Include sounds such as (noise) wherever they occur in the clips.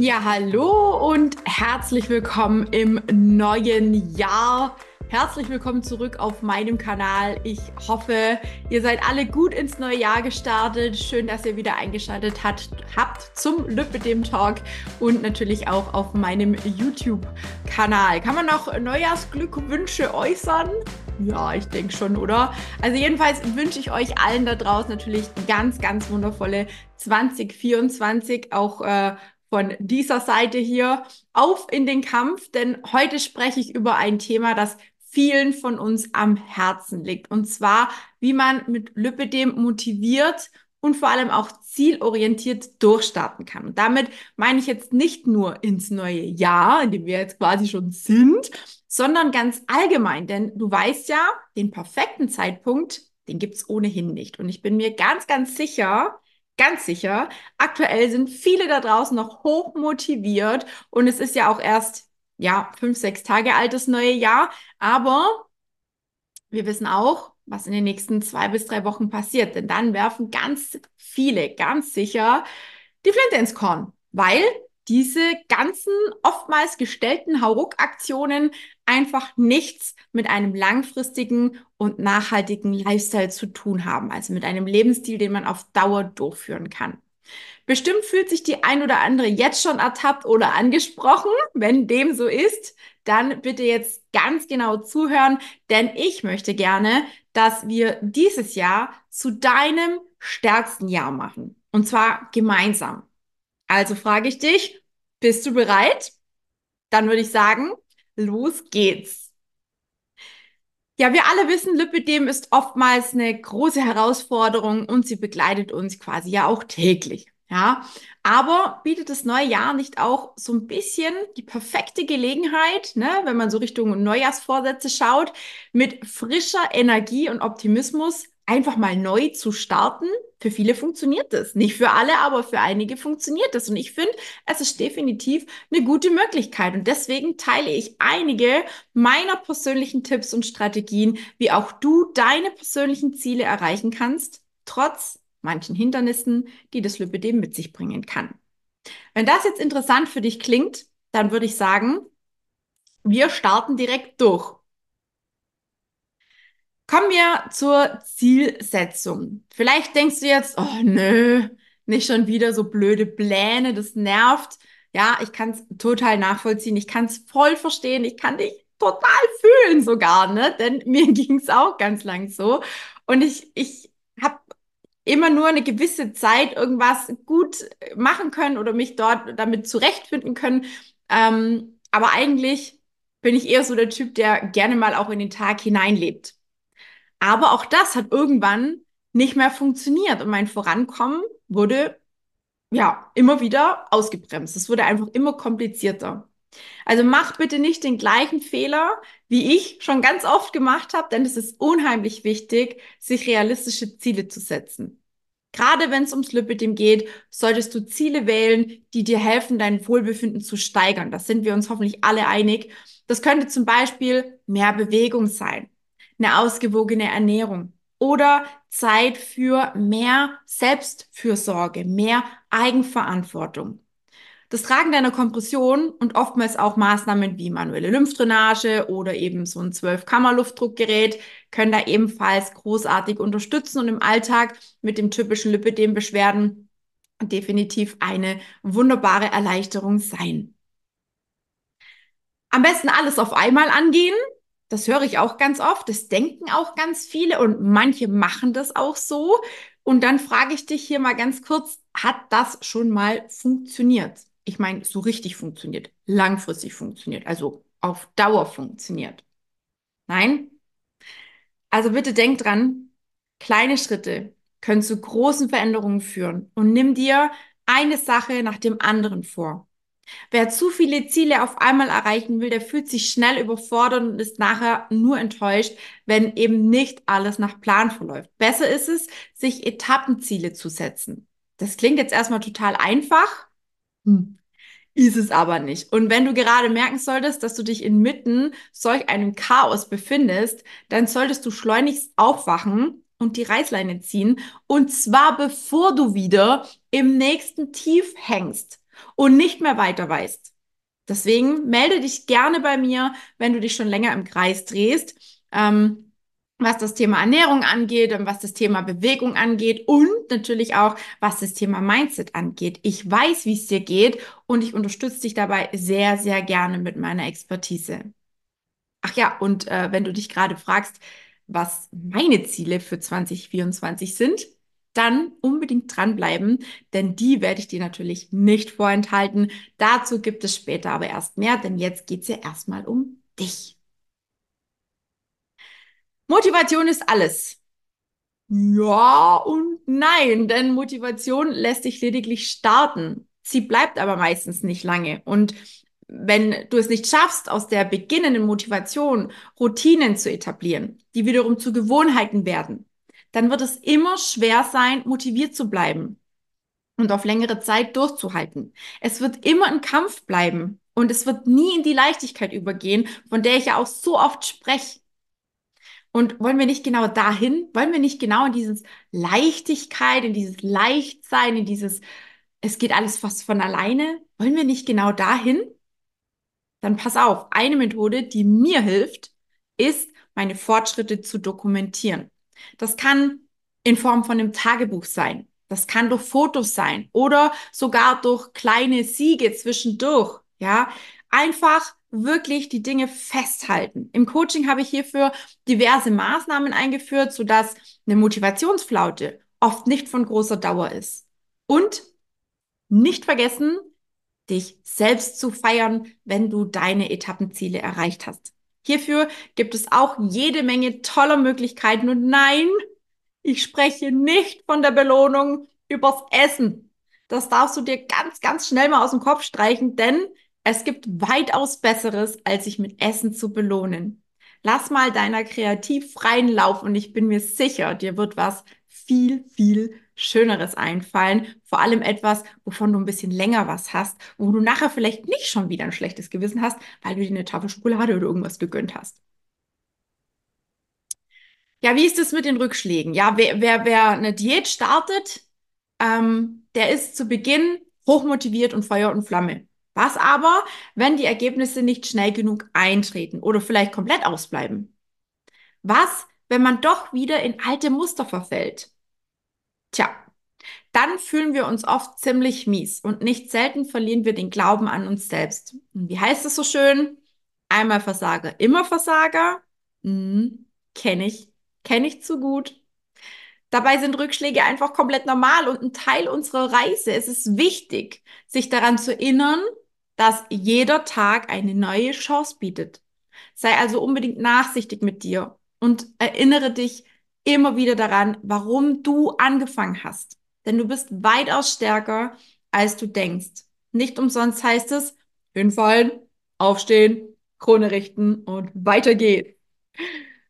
Ja, hallo und herzlich willkommen im neuen Jahr. Herzlich willkommen zurück auf meinem Kanal. Ich hoffe, ihr seid alle gut ins neue Jahr gestartet. Schön, dass ihr wieder eingeschaltet hat, habt zum Lübedem Talk und natürlich auch auf meinem YouTube-Kanal. Kann man noch Neujahrsglückwünsche äußern? Ja, ich denke schon, oder? Also jedenfalls wünsche ich euch allen da draußen natürlich ganz, ganz wundervolle 2024, auch äh, von dieser Seite hier auf in den Kampf, denn heute spreche ich über ein Thema, das vielen von uns am Herzen liegt. Und zwar, wie man mit Lipidem motiviert und vor allem auch zielorientiert durchstarten kann. Und damit meine ich jetzt nicht nur ins neue Jahr, in dem wir jetzt quasi schon sind, sondern ganz allgemein. Denn du weißt ja, den perfekten Zeitpunkt, den gibt's ohnehin nicht. Und ich bin mir ganz, ganz sicher, ganz sicher, aktuell sind viele da draußen noch hoch motiviert und es ist ja auch erst, ja, fünf, sechs Tage altes neue Jahr, aber wir wissen auch, was in den nächsten zwei bis drei Wochen passiert, denn dann werfen ganz viele, ganz sicher die Flinte ins Korn, weil diese ganzen oftmals gestellten Hauruck-Aktionen einfach nichts mit einem langfristigen und nachhaltigen Lifestyle zu tun haben, also mit einem Lebensstil, den man auf Dauer durchführen kann. Bestimmt fühlt sich die ein oder andere jetzt schon ertappt oder angesprochen. Wenn dem so ist, dann bitte jetzt ganz genau zuhören, denn ich möchte gerne, dass wir dieses Jahr zu deinem stärksten Jahr machen. Und zwar gemeinsam. Also frage ich dich, bist du bereit? Dann würde ich sagen, los geht's. Ja, wir alle wissen, Lipidem ist oftmals eine große Herausforderung und sie begleitet uns quasi ja auch täglich. Ja, aber bietet das neue Jahr nicht auch so ein bisschen die perfekte Gelegenheit, ne, wenn man so Richtung Neujahrsvorsätze schaut, mit frischer Energie und Optimismus einfach mal neu zu starten. Für viele funktioniert das. Nicht für alle, aber für einige funktioniert das. Und ich finde, es ist definitiv eine gute Möglichkeit. Und deswegen teile ich einige meiner persönlichen Tipps und Strategien, wie auch du deine persönlichen Ziele erreichen kannst, trotz manchen Hindernissen, die das Lipidem mit sich bringen kann. Wenn das jetzt interessant für dich klingt, dann würde ich sagen, wir starten direkt durch. Kommen wir zur Zielsetzung. Vielleicht denkst du jetzt, oh nö, nicht schon wieder so blöde Pläne, das nervt. Ja, ich kann es total nachvollziehen, ich kann es voll verstehen, ich kann dich total fühlen sogar, ne? Denn (laughs) mir ging es auch ganz lang so. Und ich, ich habe immer nur eine gewisse Zeit irgendwas gut machen können oder mich dort damit zurechtfinden können. Ähm, aber eigentlich bin ich eher so der Typ, der gerne mal auch in den Tag hineinlebt. Aber auch das hat irgendwann nicht mehr funktioniert und mein Vorankommen wurde ja immer wieder ausgebremst. Es wurde einfach immer komplizierter. Also mach bitte nicht den gleichen Fehler, wie ich schon ganz oft gemacht habe, denn es ist unheimlich wichtig, sich realistische Ziele zu setzen. Gerade wenn es ums Lipidem geht, solltest du Ziele wählen, die dir helfen, dein Wohlbefinden zu steigern. Das sind wir uns hoffentlich alle einig. Das könnte zum Beispiel mehr Bewegung sein eine ausgewogene Ernährung oder Zeit für mehr Selbstfürsorge, mehr Eigenverantwortung. Das Tragen deiner Kompression und oftmals auch Maßnahmen wie manuelle Lymphdrainage oder eben so ein 12-Kammer-Luftdruckgerät können da ebenfalls großartig unterstützen und im Alltag mit dem typischen Lipidem-Beschwerden definitiv eine wunderbare Erleichterung sein. Am besten alles auf einmal angehen, das höre ich auch ganz oft. Das denken auch ganz viele und manche machen das auch so. Und dann frage ich dich hier mal ganz kurz, hat das schon mal funktioniert? Ich meine, so richtig funktioniert, langfristig funktioniert, also auf Dauer funktioniert. Nein? Also bitte denk dran, kleine Schritte können zu großen Veränderungen führen und nimm dir eine Sache nach dem anderen vor. Wer zu viele Ziele auf einmal erreichen will, der fühlt sich schnell überfordert und ist nachher nur enttäuscht, wenn eben nicht alles nach Plan verläuft. Besser ist es, sich Etappenziele zu setzen. Das klingt jetzt erstmal total einfach. Hm. Ist es aber nicht. Und wenn du gerade merken solltest, dass du dich inmitten solch einem Chaos befindest, dann solltest du schleunigst aufwachen und die Reißleine ziehen. Und zwar bevor du wieder im nächsten Tief hängst. Und nicht mehr weiter weißt. Deswegen melde dich gerne bei mir, wenn du dich schon länger im Kreis drehst. Ähm, was das Thema Ernährung angeht und was das Thema Bewegung angeht und natürlich auch, was das Thema Mindset angeht. Ich weiß, wie es dir geht und ich unterstütze dich dabei sehr, sehr gerne mit meiner Expertise. Ach ja, und äh, wenn du dich gerade fragst, was meine Ziele für 2024 sind, dann unbedingt dranbleiben, denn die werde ich dir natürlich nicht vorenthalten. Dazu gibt es später aber erst mehr, denn jetzt geht es ja erstmal um dich. Motivation ist alles. Ja und nein, denn Motivation lässt dich lediglich starten. Sie bleibt aber meistens nicht lange. Und wenn du es nicht schaffst, aus der beginnenden Motivation Routinen zu etablieren, die wiederum zu Gewohnheiten werden, dann wird es immer schwer sein, motiviert zu bleiben und auf längere Zeit durchzuhalten. Es wird immer ein Kampf bleiben und es wird nie in die Leichtigkeit übergehen, von der ich ja auch so oft spreche. Und wollen wir nicht genau dahin? Wollen wir nicht genau in dieses Leichtigkeit, in dieses Leichtsein, in dieses, es geht alles fast von alleine? Wollen wir nicht genau dahin? Dann pass auf, eine Methode, die mir hilft, ist, meine Fortschritte zu dokumentieren. Das kann in Form von einem Tagebuch sein. Das kann durch Fotos sein oder sogar durch kleine Siege zwischendurch. Ja, einfach wirklich die Dinge festhalten. Im Coaching habe ich hierfür diverse Maßnahmen eingeführt, sodass eine Motivationsflaute oft nicht von großer Dauer ist. Und nicht vergessen, dich selbst zu feiern, wenn du deine Etappenziele erreicht hast. Hierfür gibt es auch jede Menge toller Möglichkeiten. Und nein, ich spreche nicht von der Belohnung übers Essen. Das darfst du dir ganz, ganz schnell mal aus dem Kopf streichen, denn es gibt weitaus Besseres, als sich mit Essen zu belohnen. Lass mal deiner kreativ freien Lauf und ich bin mir sicher, dir wird was viel, viel Schöneres einfallen. Vor allem etwas, wovon du ein bisschen länger was hast, wo du nachher vielleicht nicht schon wieder ein schlechtes Gewissen hast, weil du dir eine Tafel Schokolade oder irgendwas gegönnt hast. Ja, wie ist es mit den Rückschlägen? Ja, wer, wer, wer eine Diät startet, ähm, der ist zu Beginn hochmotiviert und Feuer und Flamme. Was aber, wenn die Ergebnisse nicht schnell genug eintreten oder vielleicht komplett ausbleiben? Was, wenn man doch wieder in alte Muster verfällt? Tja, dann fühlen wir uns oft ziemlich mies und nicht selten verlieren wir den Glauben an uns selbst. Und wie heißt es so schön? Einmal Versager, immer Versager? Hm, kenne ich, kenne ich zu gut. Dabei sind Rückschläge einfach komplett normal und ein Teil unserer Reise. Es ist wichtig, sich daran zu erinnern, dass jeder Tag eine neue Chance bietet. Sei also unbedingt nachsichtig mit dir und erinnere dich immer wieder daran, warum du angefangen hast. Denn du bist weitaus stärker, als du denkst. Nicht umsonst heißt es, hinfallen, aufstehen, Krone richten und weiter geht's.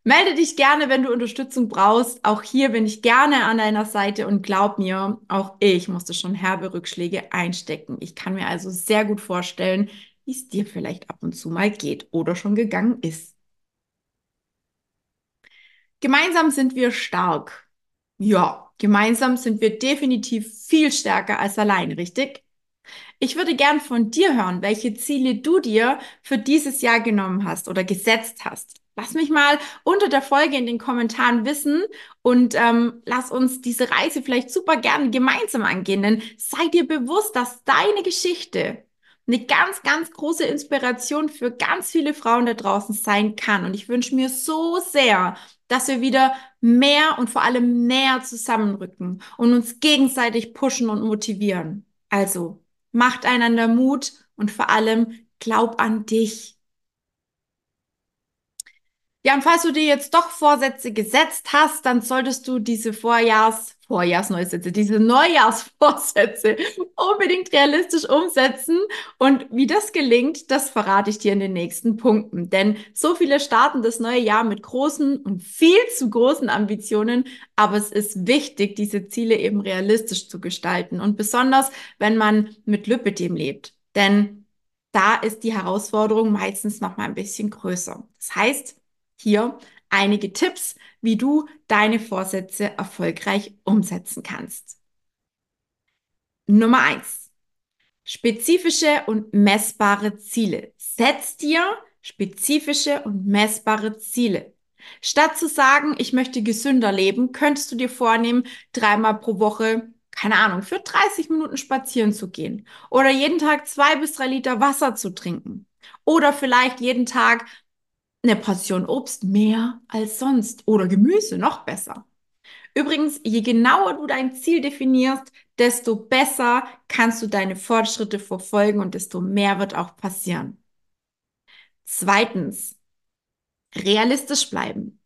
Melde dich gerne, wenn du Unterstützung brauchst. Auch hier bin ich gerne an deiner Seite und glaub mir, auch ich musste schon herbe Rückschläge einstecken. Ich kann mir also sehr gut vorstellen, wie es dir vielleicht ab und zu mal geht oder schon gegangen ist. Gemeinsam sind wir stark. Ja, gemeinsam sind wir definitiv viel stärker als allein, richtig? Ich würde gern von dir hören, welche Ziele du dir für dieses Jahr genommen hast oder gesetzt hast. Lass mich mal unter der Folge in den Kommentaren wissen und ähm, lass uns diese Reise vielleicht super gerne gemeinsam angehen. Denn sei dir bewusst, dass deine Geschichte eine ganz, ganz große Inspiration für ganz viele Frauen da draußen sein kann. Und ich wünsche mir so sehr, dass wir wieder mehr und vor allem näher zusammenrücken und uns gegenseitig pushen und motivieren. Also macht einander Mut und vor allem glaub an dich. Ja, und falls du dir jetzt doch Vorsätze gesetzt hast, dann solltest du diese Vorjahrs, Vorjahrsneusätze, diese Neujahrsvorsätze (laughs) unbedingt realistisch umsetzen. Und wie das gelingt, das verrate ich dir in den nächsten Punkten. Denn so viele starten das neue Jahr mit großen und viel zu großen Ambitionen. Aber es ist wichtig, diese Ziele eben realistisch zu gestalten. Und besonders, wenn man mit Lüppedem lebt. Denn da ist die Herausforderung meistens noch mal ein bisschen größer. Das heißt, hier einige Tipps, wie du deine Vorsätze erfolgreich umsetzen kannst. Nummer eins. spezifische und messbare Ziele. Setz dir spezifische und messbare Ziele. Statt zu sagen, ich möchte gesünder leben, könntest du dir vornehmen, dreimal pro Woche, keine Ahnung, für 30 Minuten spazieren zu gehen oder jeden Tag zwei bis drei Liter Wasser zu trinken oder vielleicht jeden Tag eine Portion Obst mehr als sonst oder Gemüse noch besser. Übrigens, je genauer du dein Ziel definierst, desto besser kannst du deine Fortschritte verfolgen und desto mehr wird auch passieren. Zweitens, realistisch bleiben.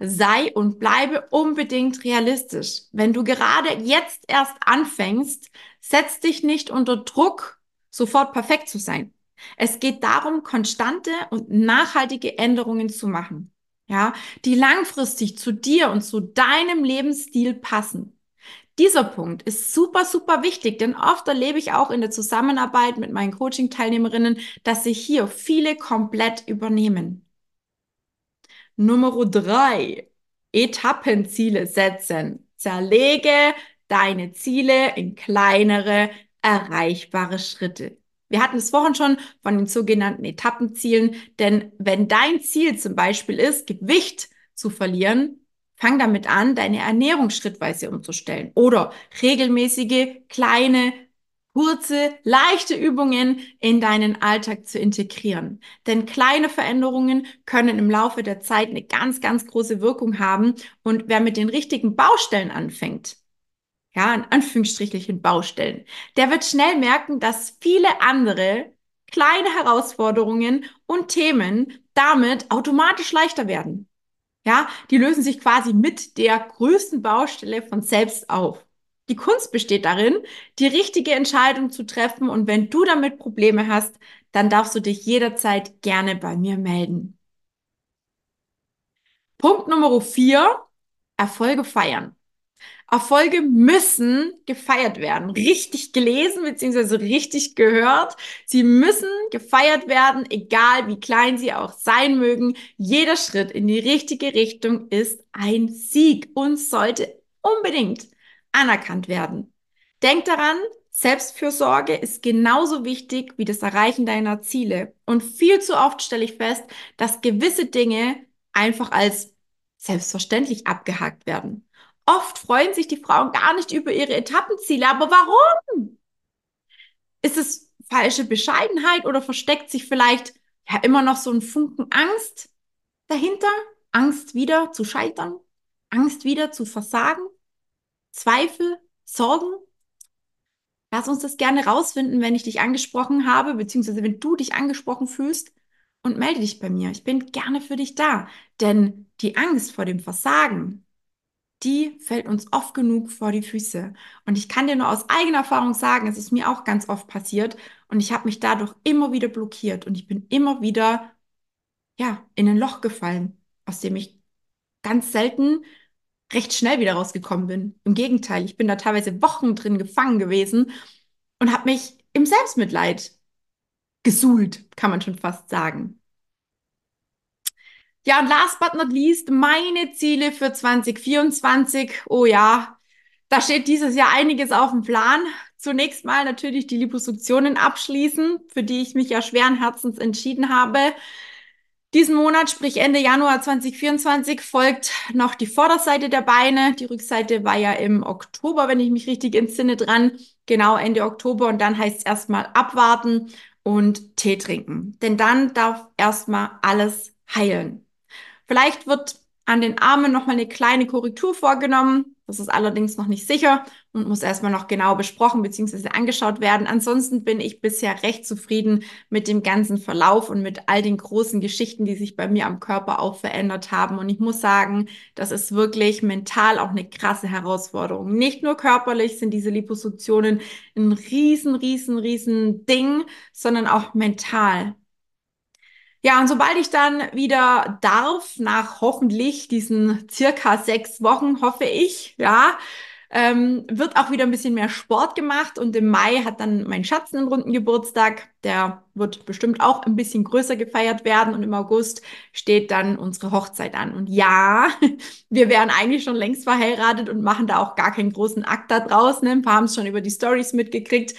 Sei und bleibe unbedingt realistisch. Wenn du gerade jetzt erst anfängst, setz dich nicht unter Druck, sofort perfekt zu sein. Es geht darum, konstante und nachhaltige Änderungen zu machen ja, die langfristig zu dir und zu deinem Lebensstil passen. Dieser Punkt ist super, super wichtig, denn oft erlebe ich auch in der Zusammenarbeit mit meinen Coaching-Teilnehmerinnen, dass sich hier viele komplett übernehmen. Nummer drei, Etappenziele setzen. Zerlege deine Ziele in kleinere, erreichbare Schritte. Wir hatten es vorhin schon von den sogenannten Etappenzielen, denn wenn dein Ziel zum Beispiel ist, Gewicht zu verlieren, fang damit an, deine Ernährung schrittweise umzustellen oder regelmäßige, kleine, kurze, leichte Übungen in deinen Alltag zu integrieren. Denn kleine Veränderungen können im Laufe der Zeit eine ganz, ganz große Wirkung haben. Und wer mit den richtigen Baustellen anfängt, ja, in Anführungsstrichen Baustellen, der wird schnell merken, dass viele andere kleine Herausforderungen und Themen damit automatisch leichter werden. Ja, die lösen sich quasi mit der größten Baustelle von selbst auf. Die Kunst besteht darin, die richtige Entscheidung zu treffen und wenn du damit Probleme hast, dann darfst du dich jederzeit gerne bei mir melden. Punkt Nummer vier, Erfolge feiern. Erfolge müssen gefeiert werden. Richtig gelesen beziehungsweise richtig gehört. Sie müssen gefeiert werden, egal wie klein sie auch sein mögen. Jeder Schritt in die richtige Richtung ist ein Sieg und sollte unbedingt anerkannt werden. Denk daran, Selbstfürsorge ist genauso wichtig wie das Erreichen deiner Ziele. Und viel zu oft stelle ich fest, dass gewisse Dinge einfach als selbstverständlich abgehakt werden. Oft freuen sich die Frauen gar nicht über ihre Etappenziele. Aber warum? Ist es falsche Bescheidenheit oder versteckt sich vielleicht ja immer noch so ein Funken Angst dahinter? Angst wieder zu scheitern? Angst wieder zu versagen? Zweifel? Sorgen? Lass uns das gerne rausfinden, wenn ich dich angesprochen habe, beziehungsweise wenn du dich angesprochen fühlst und melde dich bei mir. Ich bin gerne für dich da, denn die Angst vor dem Versagen, die fällt uns oft genug vor die Füße. Und ich kann dir nur aus eigener Erfahrung sagen, es ist mir auch ganz oft passiert und ich habe mich dadurch immer wieder blockiert und ich bin immer wieder ja, in ein Loch gefallen, aus dem ich ganz selten recht schnell wieder rausgekommen bin. Im Gegenteil, ich bin da teilweise Wochen drin gefangen gewesen und habe mich im Selbstmitleid gesuhlt, kann man schon fast sagen. Ja, und last but not least, meine Ziele für 2024. Oh ja, da steht dieses Jahr einiges auf dem Plan. Zunächst mal natürlich die Liposuktionen abschließen, für die ich mich ja schweren Herzens entschieden habe. Diesen Monat, sprich Ende Januar 2024, folgt noch die Vorderseite der Beine. Die Rückseite war ja im Oktober, wenn ich mich richtig entsinne, dran. Genau Ende Oktober. Und dann heißt es erstmal abwarten und Tee trinken. Denn dann darf erstmal alles heilen. Vielleicht wird an den Armen nochmal eine kleine Korrektur vorgenommen. Das ist allerdings noch nicht sicher und muss erstmal noch genau besprochen bzw. angeschaut werden. Ansonsten bin ich bisher recht zufrieden mit dem ganzen Verlauf und mit all den großen Geschichten, die sich bei mir am Körper auch verändert haben. Und ich muss sagen, das ist wirklich mental auch eine krasse Herausforderung. Nicht nur körperlich sind diese Liposuktionen ein riesen, riesen, riesen Ding, sondern auch mental. Ja, und sobald ich dann wieder darf, nach hoffentlich diesen circa sechs Wochen, hoffe ich, ja, ähm, wird auch wieder ein bisschen mehr Sport gemacht und im Mai hat dann mein Schatz einen runden Geburtstag. Der wird bestimmt auch ein bisschen größer gefeiert werden und im August steht dann unsere Hochzeit an. Und ja, (laughs) wir wären eigentlich schon längst verheiratet und machen da auch gar keinen großen Akt da draußen. Ne? Ein paar haben es schon über die Stories mitgekriegt.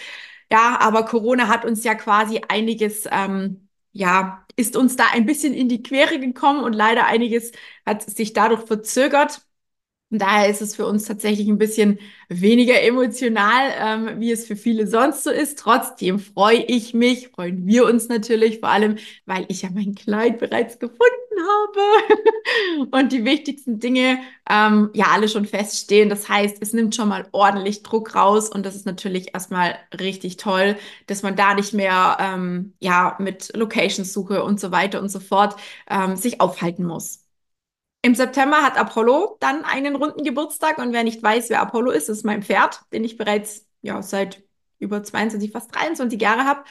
Ja, aber Corona hat uns ja quasi einiges, ähm, ja, ist uns da ein bisschen in die Quere gekommen und leider einiges hat sich dadurch verzögert. Und daher ist es für uns tatsächlich ein bisschen weniger emotional, ähm, wie es für viele sonst so ist. Trotzdem freue ich mich, freuen wir uns natürlich, vor allem, weil ich ja mein Kleid bereits gefunden habe (laughs) und die wichtigsten Dinge ähm, ja alle schon feststehen. Das heißt, es nimmt schon mal ordentlich Druck raus und das ist natürlich erstmal richtig toll, dass man da nicht mehr ähm, ja mit Locations-Suche und so weiter und so fort ähm, sich aufhalten muss. Im September hat Apollo dann einen runden Geburtstag und wer nicht weiß, wer Apollo ist, ist mein Pferd, den ich bereits ja seit über 22, fast 23 Jahre habe.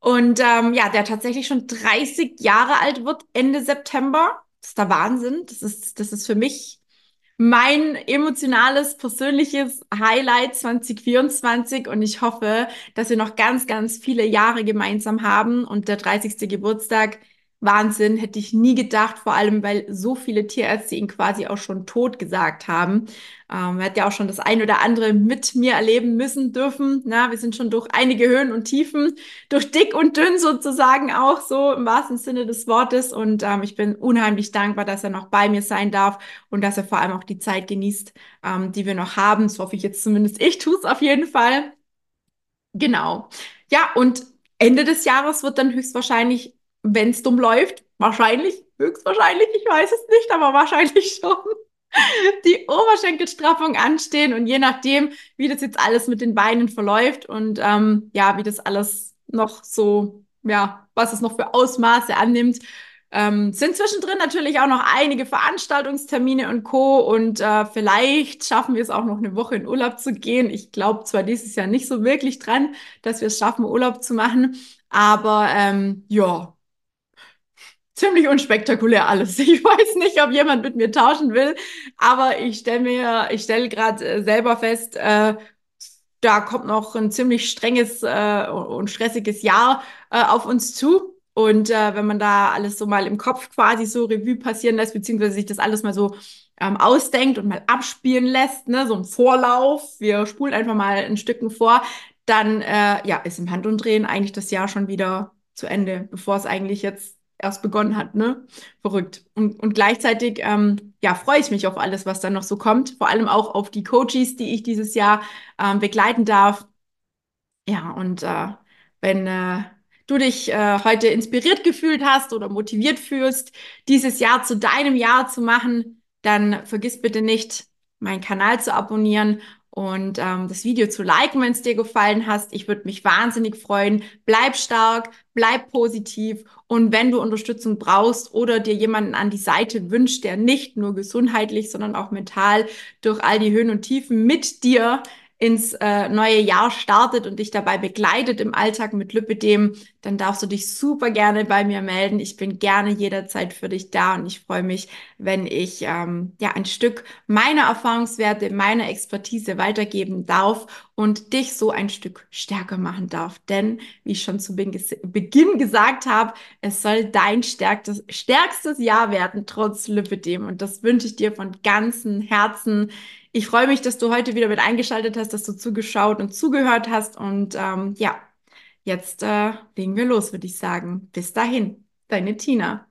Und ähm, ja, der tatsächlich schon 30 Jahre alt wird Ende September. Das ist der Wahnsinn. Das ist, das ist für mich mein emotionales, persönliches Highlight 2024 und ich hoffe, dass wir noch ganz, ganz viele Jahre gemeinsam haben und der 30. Geburtstag Wahnsinn, hätte ich nie gedacht, vor allem weil so viele Tierärzte ihn quasi auch schon tot gesagt haben. Ähm, er hat ja auch schon das ein oder andere mit mir erleben müssen dürfen. Na, wir sind schon durch einige Höhen und Tiefen, durch dick und dünn sozusagen auch so im wahrsten Sinne des Wortes. Und ähm, ich bin unheimlich dankbar, dass er noch bei mir sein darf und dass er vor allem auch die Zeit genießt, ähm, die wir noch haben. Das hoffe ich jetzt zumindest. Ich tue es auf jeden Fall. Genau. Ja, und Ende des Jahres wird dann höchstwahrscheinlich wenn es dumm läuft, wahrscheinlich, höchstwahrscheinlich, ich weiß es nicht, aber wahrscheinlich (laughs) schon, die Oberschenkelstraffung anstehen und je nachdem, wie das jetzt alles mit den Beinen verläuft und ähm, ja, wie das alles noch so, ja, was es noch für Ausmaße annimmt, ähm, sind zwischendrin natürlich auch noch einige Veranstaltungstermine und Co. Und äh, vielleicht schaffen wir es auch noch eine Woche in Urlaub zu gehen. Ich glaube zwar dieses Jahr nicht so wirklich dran, dass wir es schaffen, Urlaub zu machen, aber ähm, ja, ziemlich unspektakulär alles. (laughs) Ich weiß nicht, ob jemand mit mir tauschen will, aber ich stelle mir, ich stelle gerade äh, selber fest, äh, da kommt noch ein ziemlich strenges äh, und stressiges Jahr äh, auf uns zu. Und äh, wenn man da alles so mal im Kopf quasi so Revue passieren lässt, beziehungsweise sich das alles mal so ähm, ausdenkt und mal abspielen lässt, ne, so ein Vorlauf, wir spulen einfach mal ein Stücken vor, dann äh, ja, ist im Handumdrehen eigentlich das Jahr schon wieder zu Ende, bevor es eigentlich jetzt erst begonnen hat, ne? Verrückt. Und, und gleichzeitig, ähm, ja, freue ich mich auf alles, was dann noch so kommt. Vor allem auch auf die Coaches, die ich dieses Jahr ähm, begleiten darf. Ja, und äh, wenn äh, du dich äh, heute inspiriert gefühlt hast oder motiviert fühlst, dieses Jahr zu deinem Jahr zu machen, dann vergiss bitte nicht, meinen Kanal zu abonnieren und ähm, das Video zu liken, wenn es dir gefallen hast. Ich würde mich wahnsinnig freuen. Bleib stark, bleib positiv und wenn du Unterstützung brauchst oder dir jemanden an die Seite wünscht, der nicht nur gesundheitlich, sondern auch mental durch all die Höhen und Tiefen mit dir ins äh, neue Jahr startet und dich dabei begleitet im Alltag mit Lipidem, dann darfst du dich super gerne bei mir melden. Ich bin gerne jederzeit für dich da und ich freue mich, wenn ich ähm, ja ein Stück meiner Erfahrungswerte, meiner Expertise weitergeben darf und dich so ein Stück stärker machen darf. Denn, wie ich schon zu Beginn gesagt habe, es soll dein stärkstes, stärkstes Jahr werden, trotz Lipidem. Und das wünsche ich dir von ganzem Herzen. Ich freue mich, dass du heute wieder mit eingeschaltet hast, dass du zugeschaut und zugehört hast. Und ähm, ja, jetzt äh, legen wir los, würde ich sagen. Bis dahin, deine Tina.